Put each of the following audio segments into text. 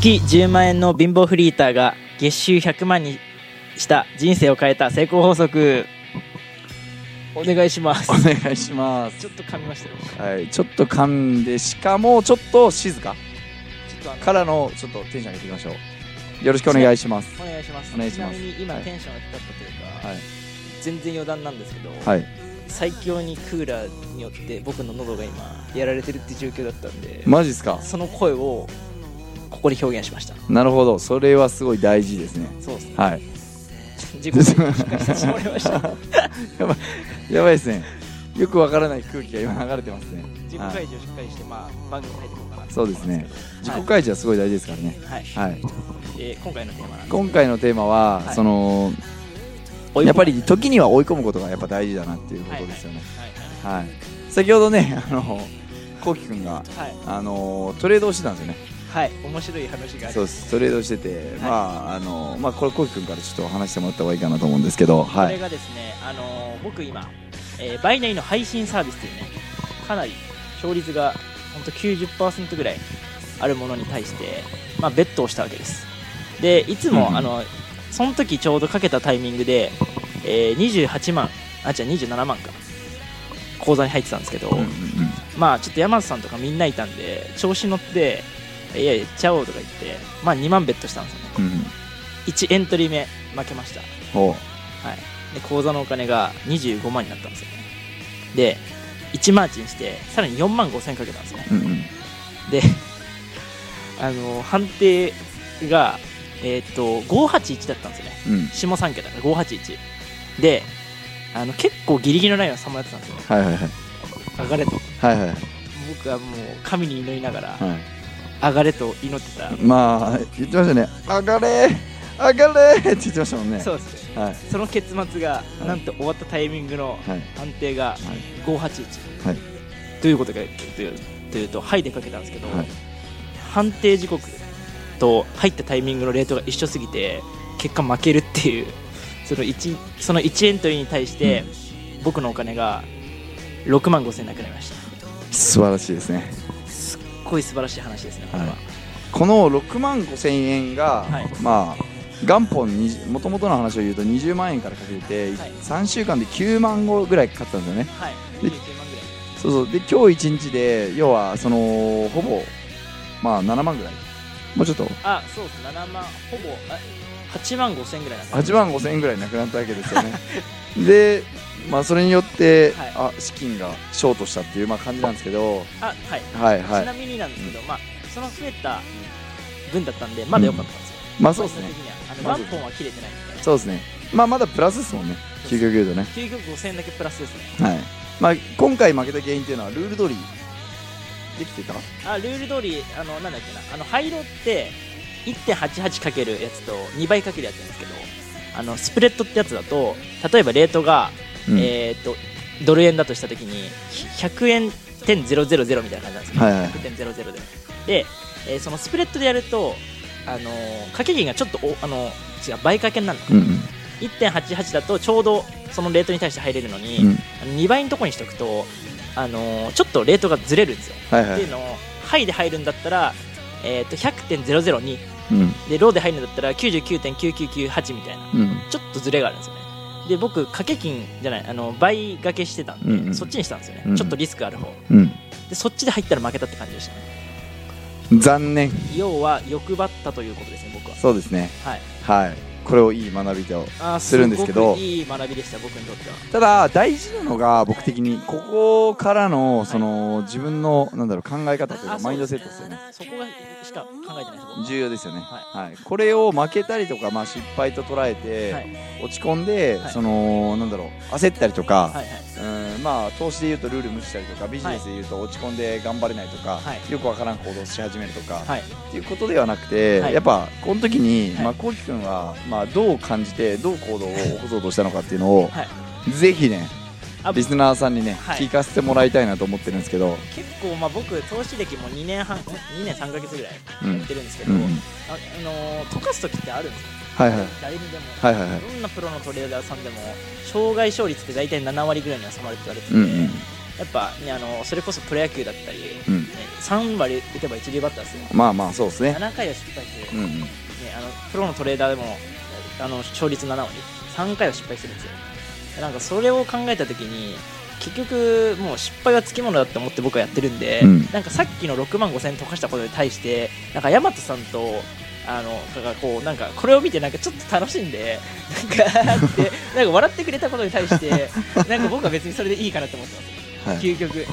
月10万円の貧乏フリーターが月収100万にした人生を変えた成功法則。お願いします。お願いします。ちょっと噛みましたよ。はいちょっと噛んでしかもちょっと静か。ちょっとあのからのちょっとテンション上げていきましょう。よろしくお願いします。お願いします。お願いします。ちなみに今はい。テンションが低かったというか、はい。全然余談なんですけど、はい。最強にクーラーによって僕の喉が今やられてるって状況だったんで、マジっすか？その声をここで表現しました。なるほど。それはすごい大事ですね。そうですね。はい。自己してもらいました。やばい。やばいですね。よくわからない空気が今流れてますね。自己開示をしっかりして、まあ、番組に入っていこうかなとそうですね。自己はい開示はすごい大事ですからね。はい、はい。えー今回のテーマ今回のテーマは、はい。そのやっぱり時には追い込むことがやっぱ大事だなっていうことですよね。はい。はい、先ほどねあのこうきくんがはい。あのトレードをしてたんですよねはい、はい、面白い話があるそうです。トレードをしてて、まああのまあこれこうきくんからちょっと話してもらった方がいいかなと思うんですけどこれはいがですね、あのー僕今、えーバイナリの配信サービスというねかなり勝率が本当90%ぐらいあるものに対して、まあ、ベットをしたわけです。でいつも、うんあのその時ちょうどかけたタイミングで、えー28万あ違う27万か口座に入ってたんですけど、うんうんうん。まあちょっと山田さんとかみんないたんで調子乗っていやいやっちゃおうとか言ってまあ2万ベットしたんですよね。うん。うん1エントリー目負けました。ほはい、で口座のお金が25万になったんですよね。で1マーチンしてさらに4万5千かけたんですね。ううんうん。で あの判定がえーっと581だったんですよね。うん。下3桁が581であの結構ギリギリのラインをさまよってたんですよ。はいはいはい。上がれと。はいはい。僕はもう神に祈りながらはい上がれと祈ってた、まあ言ってましたね。上がれ上がれって言ってましたもんね。そうですね。はい。その結末が、い。なんと終わったタイミングのはい。判定が581、はいどうい。うことかというというと「はい」でかけたんですけど、はい。判定時刻と入ったタイミングのレートが一緒すぎて結果負けるっていうその 1, その1エントリーに対して、僕のお金が6万5千なくなりました。素晴らしいですねごい素晴らしい話ですねこれは、はい。この6万5千円が、はい。まあ元本もともとの話を言うと20万円からかけて、はい。3週間で9万後ぐらいかかったんですよね。はい。で29万ぐらい。そうそう。で今日1日で要はそのほぼまあ7万ぐらい。もうちょっと。あそうです。7万ほぼあ8万5千ぐらいなんです8万5千円ぐらいなくなったわけですよね。でまあそれによって、はい。あ資金がショートしたっていうまあ感じなんですけどあはい。はいはい。ちなみになんですけど、まあ、その増えた分だったんで、まだ良かったんですよ。まあそうですね。あのまあ元本は切れてないんで、そうですね。まあまだプラスですもんね。究極言うとね。究極5000円だけプラスですね。はい。まあ今回負けた原因っていうのはルール通りできてた？あルール通り、あのなんだっけな、あの廃炉って1.88かけるやつと2倍かけるやつなんですけど、あのスプレッドってやつだと、例えばレートが、うん。えー、とドル円だとしたときに、100円点000みたいな感じなんですよ。はいはい。100.00で。で、えーそのスプレッドでやると、あのー掛け金がちょっとおあの違う倍掛けになるの。うんうん。1.88だとちょうどそのレートに対して入れるのに、うん。あの2倍のとこにしとくと、あのーちょっとレートがずれるんですよ。はいはい。っていうのを、ハイで入るんだったら、えー、と100.002うん。でローで入るんだったら99.9998みたいな。うん。ちょっとずれがあるんですよねで僕掛け金じゃないあの倍掛けしてたんで、うんうん。そっちにしたんですよね、うん。ちょっとリスクある方。うん。でそっちで入ったら負けたって感じでしたね。残念。要は欲張ったということですね僕は。そうですね。はい。はいこれをいい学びとするんですけどごくいい学びでした僕にとっては。ただ大事なのが僕的にここからのその自分のなんだろう考え方というあかマインドセットですよね。そこがしか考えてない重要ですよね。ははい。これを負けたりとかまあ失敗と捉えはい。て落ち込んではい。そのなんだろう焦ったりとかはいはい。うんまあ投資で言うとルール無視したりとかビジネスで言うと落ち込んで頑張れないとかはい。よくわからん行動し始めるとかはい。っていうことではなくて、はい。やっぱこの時に、はい。まあ、こうきくんは、まあ、どう感じてどう行動を起こそうとしたのかっていうのを、はい。ぜひねあリスナーさんにね、はい。聞かせてもらいたいなと思ってるんですけど、結構まあ僕投資歴も2年半2年3ヶ月ぐらいうんやってるんですけど、うんうん。ああのー溶かす時ってあるんですよはいはい。誰にでも、はいはいはい。どんなプロのトレーダーさんでも障害勝率って大体7割ぐらいには収まるって言われてて、うんうん。やっぱ、ね、あのそれこそプロ野球だったり、うん。ね3割打てば一流バッターですよ。まあまあそうですね。7回は失敗してる、うんうん。ね、あのプロのトレーダーでもあの勝率7割。3回は失敗してるんですよ。なんかそれを考えた時に結局もう失敗はつきものだって思って僕はやってるんで、うん。なんかさっきの6万5000円溶かしたことに対してなんか大和さんとあのがこうなんかこれを見てなんかちょっと楽しんでなんかってなんか笑ってくれたことに対してなんか僕は別にそれでいいかなと思ってます、はい。究極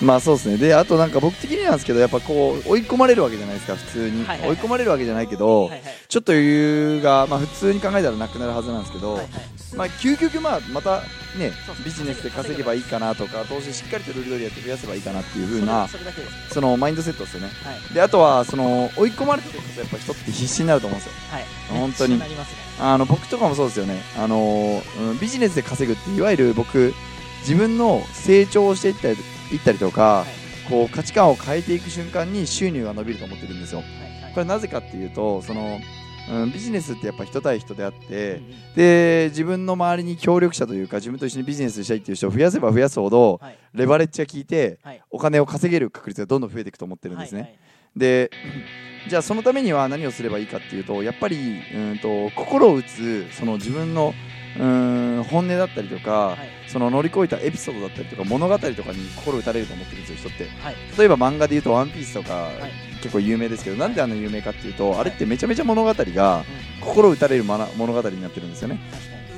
まあそうですね。であとなんか僕的になんですけどやっぱこう追い込まれるわけじゃないですか普通に、はいはいはい。追い込まれるわけじゃないけど、はいはい。ちょっと余裕が、まあ、普通に考えたらなくなるはずなんですけど、はいはい。まあ、究極まあまたねビジネスで稼げばいいかなとか投資しっかりとルール通りやって増やせばいいかなっていう風なそのマインドセットですよね。はい。であとはその追い込まれた時こそやっぱ人って必死になると思うんですよ。はい。本当に。ね。あの僕とかもそうですよね。あの、うん、ビジネスで稼ぐっていわゆる僕自分の成長をしていったりいったりとか、はい。こう価値観を変えていく瞬間に収入が伸びると思ってるんですよ。これなぜかっていうとその、うん、ビジネスってやっぱ人対人であって、で自分の周りに協力者というか自分と一緒にビジネスしたいっていう人を増やせば増やすほどはい。レバレッジが効いてはい。お金を稼げる確率がどんどん増えていくと思ってるんですね、で じゃあそのためには何をすればいいかっていうとやっぱりうんと心を打つその自分のうん本音だったりとか、はい。その乗り越えたエピソードだったりとか物語とかに心打たれると思ってるんですよ人って。はい。例えば漫画で言うと「ワンピースとか、い。結構有名ですけどなんであんな有名かっていうとあれってめちゃめちゃ物語がうん。心打たれる物語になってるんですよね。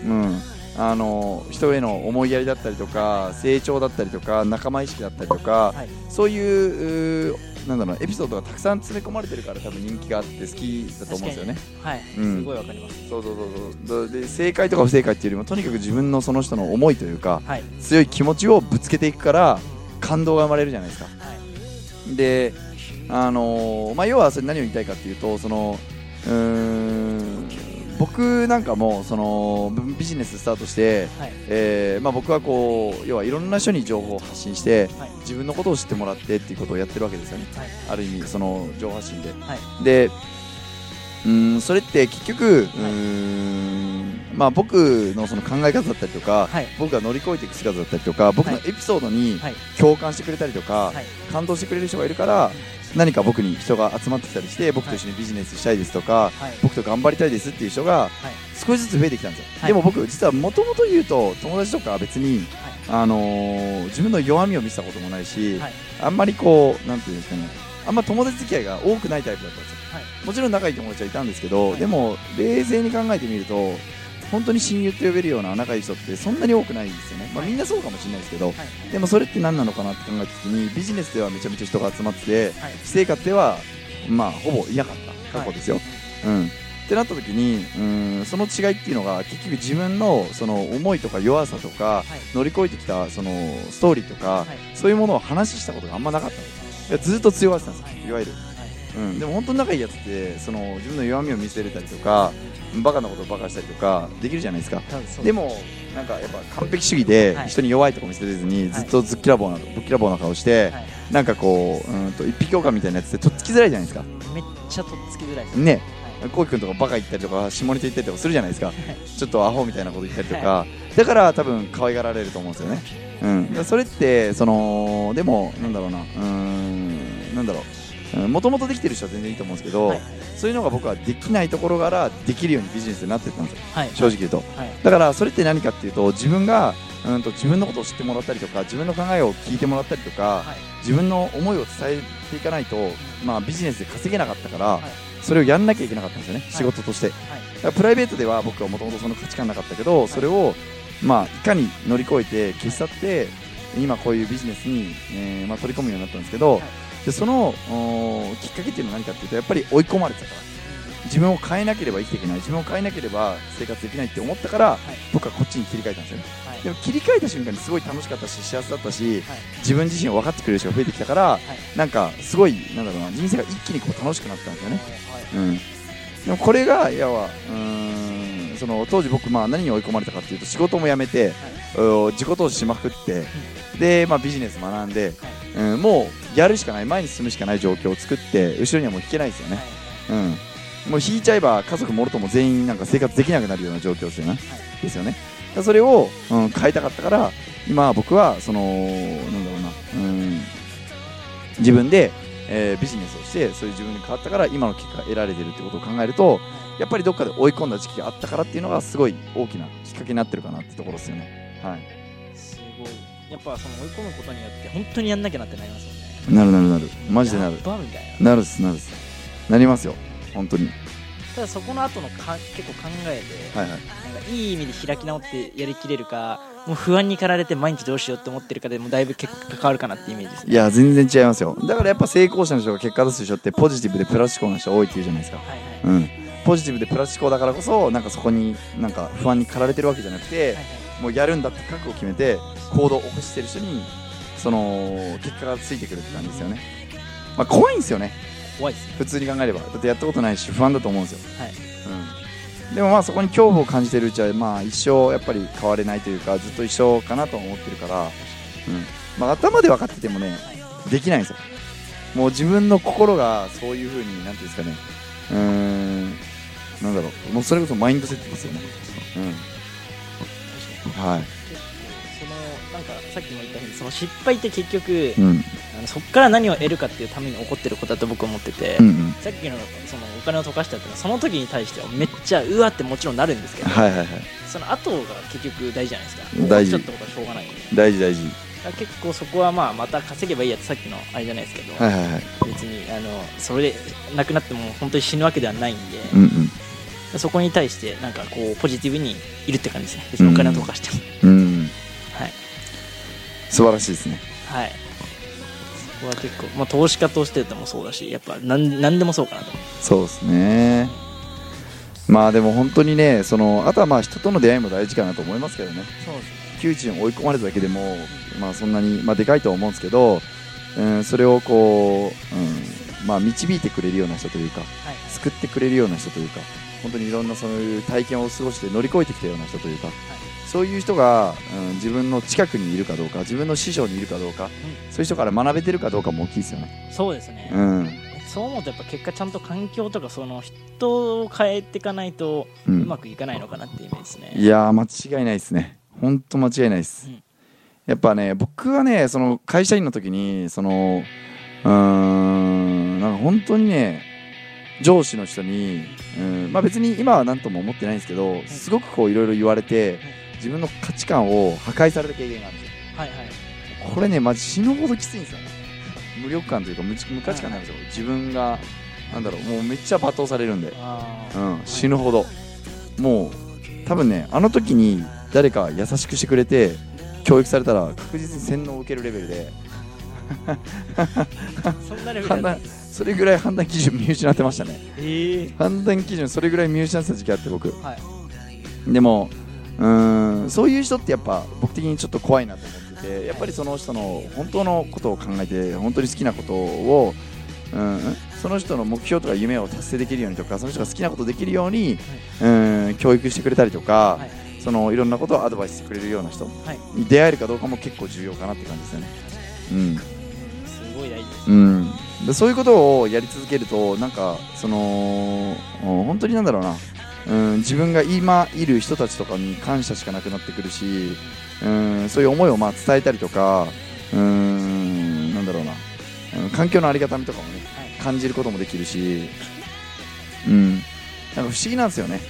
うん、あの人への思いやりだったりとか成長だったりとか仲間意識だったりとか、そういうなんだろうエピソードがたくさん詰め込まれてるから多分人気があって好きだと思うんですよね。はいうん。すごいわかります。そうそうそうそう。で正解とか不正解っていうよりもとにかく自分のその人の思いというかはい。強い気持ちをぶつけていくから感動が生まれるじゃないですか。はいであのーまあ、要はそれ何を言いたいかっていうとそのうーん僕なんかもそのビビジネススタートして、はい。えーまあ、僕はこう要はいろんな人に情報を発信してはい。自分のことを知ってもらってっていうことをやってるわけですよね。はい。ある意味その情報発信で、はい。でうーんそれって結局うーん、まあ、僕のその考え方だったりとか、はい。僕が乗り越えていく姿だったりとか僕のはいエピソードにはい。共感してくれたりとか、はい。感動してくれる人がいるから何か僕に人が集まってきたりして僕と一緒にビジネスしたいですとか、はい。僕と頑張りたいですっていう人がはい。少しずつ増えてきたんですよ、はい。でも僕実はもともと言うと友達とかは別に、あのー自分の弱みを見せたこともないし、はい。あんまりこうなんていうんですかねあんま友達付き合いが多くないタイプだったんですよ。はい。もちろん仲いい友達はいたんですけど、はい。でも冷静に考えてみると本当に親友って呼べるような仲いい人ってそんなに多くないんですよね、まあ、みんなそうかもしれないですけど、はい。でもそれって何なのかなって考えた時にビジネスではめちゃめちゃ人が集まっててはい。私生活ではまあほぼいなかった過去ですよ、うん。ってなった時にうんその違いっていうのが結局自分のその思いとか弱さとかはい。乗り越えてきたそのストーリーとか、はい。そういうものを話したことがあんまなかったんですいやずっと強がってたんですよいわゆる、うん、でも本当に仲いいやつってその自分の弱みを見せれたりとかバカなことをバカしたりとかできるじゃないですか。でもなんかやっぱ完璧主義ではい。人に弱いとこ見せれずにずっとずっきらぼうなぶっきらぼうな顔してはい。なんかこううんと一匹狼みたいなやつってとっつきづらいじゃないですか。めっちゃとっつきづらいです。ね。はい。こうきくんとかバカ言ったりとか下ネタ言ったりとかするじゃないですか。い。ちょっとアホみたいなこと言ったりとか。だから多分可愛がられると思うんですよね。うん。それってそのでもなんだろうな。うーん。なんだろうもともとできてる人は全然いいと思うんですけど、はい。そういうのが僕はできないところからできるようにビジネスになっていったんですよ。はい。正直言うと。はい。だからそれって何かっていうと自分がうんと自分のことを知ってもらったりとか自分の考えを聞いてもらったりとか、はい。自分の思いを伝えていかないと、まあ、ビジネスで稼げなかったから、はい。それをやんなきゃいけなかったんですよね、い。仕事として。プライベートでは僕はもともとその価値観なかったけど、それを、まあ、いかに乗り越えて消し去って、今こういうビジネスに、えーまあ、取り込むようになったんですけど、はいでそのおきっかけっていうのは何かっていうとやっぱり追い込まれてたから。自分を変えなければ生きていけない。自分を変えなければ生活できないって思ったから、僕はこっちに切り替えたんですよね。はい。でも切り替えた瞬間にすごい楽しかったし幸せだったしはい。自分自身を分かってくれる人が増えてきたからい。なんかすごいなんだろうな人生が一気にこう楽しくなったんですよね。はい。うん、でもこれがいやはうーんその当時僕まあ何に追い込まれたかっていうと仕事も辞めて、うん自己投資しまくって、で、まあ、ビジネス学んで、うん、もうやるしかない前に進むしかない状況を作って後ろにはもう引けないですよね、うん、もう引いちゃえば家族もろとも全員なんか生活できなくなるような状況ですよね、ですよね。それを、うん、変えたかったから今僕はそのなんだろうな、うん、自分でえービジネスをしてそういう自分に変わったから今の結果が得られてるってことを考えるとやっぱりどっかで追い込んだ時期があったからっていうのがすごい大きなきっかけになってるかなってところですよね。はい。すごい。やっぱその追い込むことによって本当にやんなきゃなってなりますよねなるなるなる。マジでなる。な。なるっすなるっす。なりますよ。本当に。ただそこの後のか結構考えて、はいはい。なんかいい意味で開き直ってやりきれるかもう不安に駆られて毎日どうしようって思ってるかでもうだいぶ結果変わるかなってイメージですね。いや全然違いますよ。だからやっぱ成功者の人が結果出す人ってポジティブでプラス思考な人多いって言うじゃないですか。はいはい。うん。ポジティブでプラス思考だからこそなんかそこになんか不安に駆られてるわけじゃなくて、はいはい。もうやるんだって覚悟を決めて行動を起こしてる人にその結果がついてくるって感じですよね。まあ怖いんですよね。怖いですね。普通に考えれば。だってやったことないし不安だと思うんですよ、はい。うん、でもまあそこに恐怖を感じてるうちはまあ一生やっぱり変われないというかずっと一緒かなと思ってるから、うん。まあ、頭で分かっててもねできないんですよ。もう自分の心がそういう風になんていうんですかね。うーん。なんだろう。もうそれこそマインドセットですよね。うん。はい。そのなんかさっきもその失敗って結局、うん。あのそこから何を得るかっていうために起こってることだと僕は思ってて、うんうん。さっきのそのお金を溶かしたっていうのはその時に対してはめっちゃうわってもちろんなるんですけど、はいはいはい。その後が結局大事じゃないですか。大事。ちょっとことはしょうがないんで。大事大事。結構そこはまあまた稼げばいいやってさっきのあれじゃないですけど、はいはいはい。別にあのそれでなくなっても本当に死ぬわけではないんで、うんうん。そこに対してなんかこうポジティブにいるって感じですね。別にお金を溶かしても、うんはい素晴らしいですね。はい。そこは結構、まあ、投資家としてでもそうだしやっぱなんなんでもそうかなと。そうですね。まあでも本当にねそのあとはまあ人との出会いも大事かなと思いますけどね。そうです窮地に追い込まれただけでもまあそんなにまあでかいとは思うんですけど、うん、それをこう、うんまあ、導いてくれるような人というかはい。救ってくれるような人というか本当にいろんなそういう体験を過ごして乗り越えてきたような人というかそういう人が、うん、自分の近くにいるかどうか自分の師匠にいるかどうか、そういう人から学べてるかどうかも大きいですよね。そうですね、うん。そう思うとやっぱ結果ちゃんと環境とかその人を変えていかないとう、うんまくいかないのかなっていうイメージですね、いやー間違いないですね。本当間違いないです、うん。やっぱね僕はねその会社員の時にそのうーんなんか本当にね上司の人に、うんまあ、別に今は何とも思ってないんですけどすごくこういろいろ言われて自分の価値観を破壊された経験があるんですよ。はいはい。これねマジ死ぬほどきついんですよ無力感というか無無価値観なんですよ。自分がなんだろうもうめっちゃ罵倒されるんで。うん、死ぬほど。もう多分ねあの時に誰か優しくしてくれて教育されたら確実に洗脳を受けるレベルで。そんなレベルそれぐらい判断基準見失ってましたね。ええ判断基準それぐらい見失ってた時期あって僕。はい。でもうーん。そういう人ってやっぱ僕的にちょっと怖いなと思っててやっぱりその人の本当のことを考えて本当に好きなことをうん、その人の目標とか夢を達成できるようにとかその人が好きなことできるように、うん、教育してくれたりとか、はい。そのいろんなことをアドバイスしてくれるような人はい。に出会えるかどうかも結構重要かなって感じですよね。すごい大事ですうんうん、でそういうことをやり続けるとなんかそのうん本当になんだろうな、うん、自分が今いる人たちとかに感謝しかなくなってくるし、うん、そういう思いをまあ伝えたりとか、うん、なんだろうな、うん環境のありがたみとかもねはい。感じることもできるし、うん、なんか不思議なんですよね、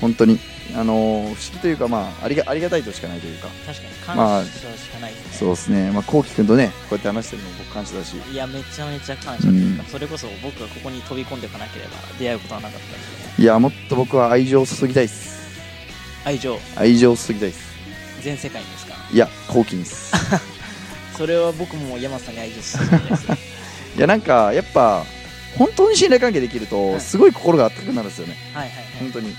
本当に。あのー不思議というか、まあ、ありがありがたいとしかないというか、確かにまあ感謝しかないですね、そうですね、まあ、こうきくんとね、こうやって話してるのも僕感謝だし、いやめちゃめちゃ感謝というか、それこそ僕がここに飛び込んでいかなければ出会うことはなかったんでね。いや、もっと僕は愛情を注ぎたいです。愛情？愛情を注ぎたいです。全世界にですか？いや、こうきにです。それは僕も山さんに愛情するんですよ いや、なんか、やっぱ、本当に信頼関係できるはと、い。すごい心が温かくなるんですよね、はいはいはい。本当に。うん。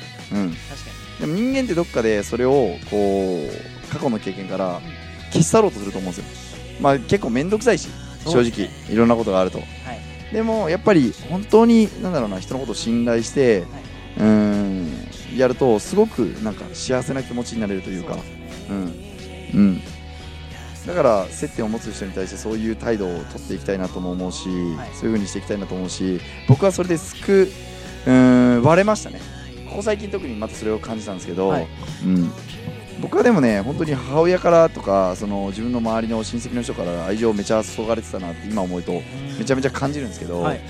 確かに。でも人間ってどっかでそれを、こう、過去の経験から消し去ろうとすると思うんですよ。まあ、結構めんどくさいし、正直、いろんなことがあると。はい。でも、やっぱり、本当に、なんだろうな、人のことを信頼して、うーん、やると、すごく、なんか、幸せな気持ちになれるというか、うん、うん、だから接点を持つ人に対してそういう態度を取っていきたいなとも思うし、はい。そういう風にしていきたいなと思うし僕はそれですくうーん割れましたね。ここ最近特にまたそれを感じたんですけど、はい。うん、僕はでもね本当に母親からとかその自分の周りの親戚の人から愛情をめちゃ注がれてたなって今思うとめちゃめちゃ感じるんですけど、はい。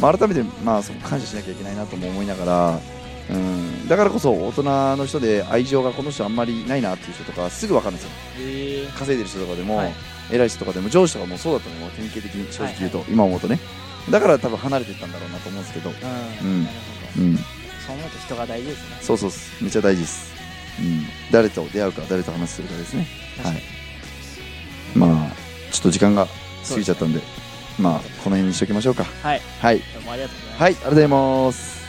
まあ、改めてまあそこ感謝しなきゃいけないなとも思いながら、うん、だからこそ大人の人で愛情がこの人あんまりないなっていう人とかすぐ分かるんですよ。えー。稼いでる人とかでも、はい。偉い人とかでも上司とかもそうだったのも典型的に正直言うと、今思うとね。だから多分離れていったんだろうなと思うんですけど、うん。うん。そう思うと人が大事ですね。そうそうめっちゃ大事です、うん、誰と出会うか誰と話するかですね。確かに。まあちょっと時間が過ぎちゃったんでまあこの辺にしときましょうか。はい。はい。どうもありがとうございます。はいありがとうございます